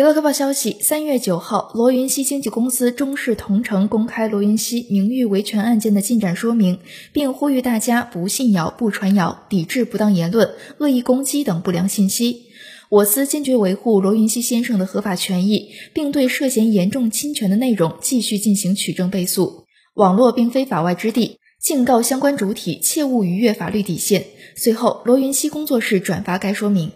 娱乐快报消息：三月九号，罗云熙经纪公司中视同城公开罗云熙名誉维权案件的进展说明，并呼吁大家不信谣、不传谣，抵制不当言论、恶意攻击等不良信息。我司坚决维护罗云熙先生的合法权益，并对涉嫌严重侵权的内容继续进行取证备诉。网络并非法外之地，敬告相关主体切勿逾越法律底线。随后，罗云熙工作室转发该说明。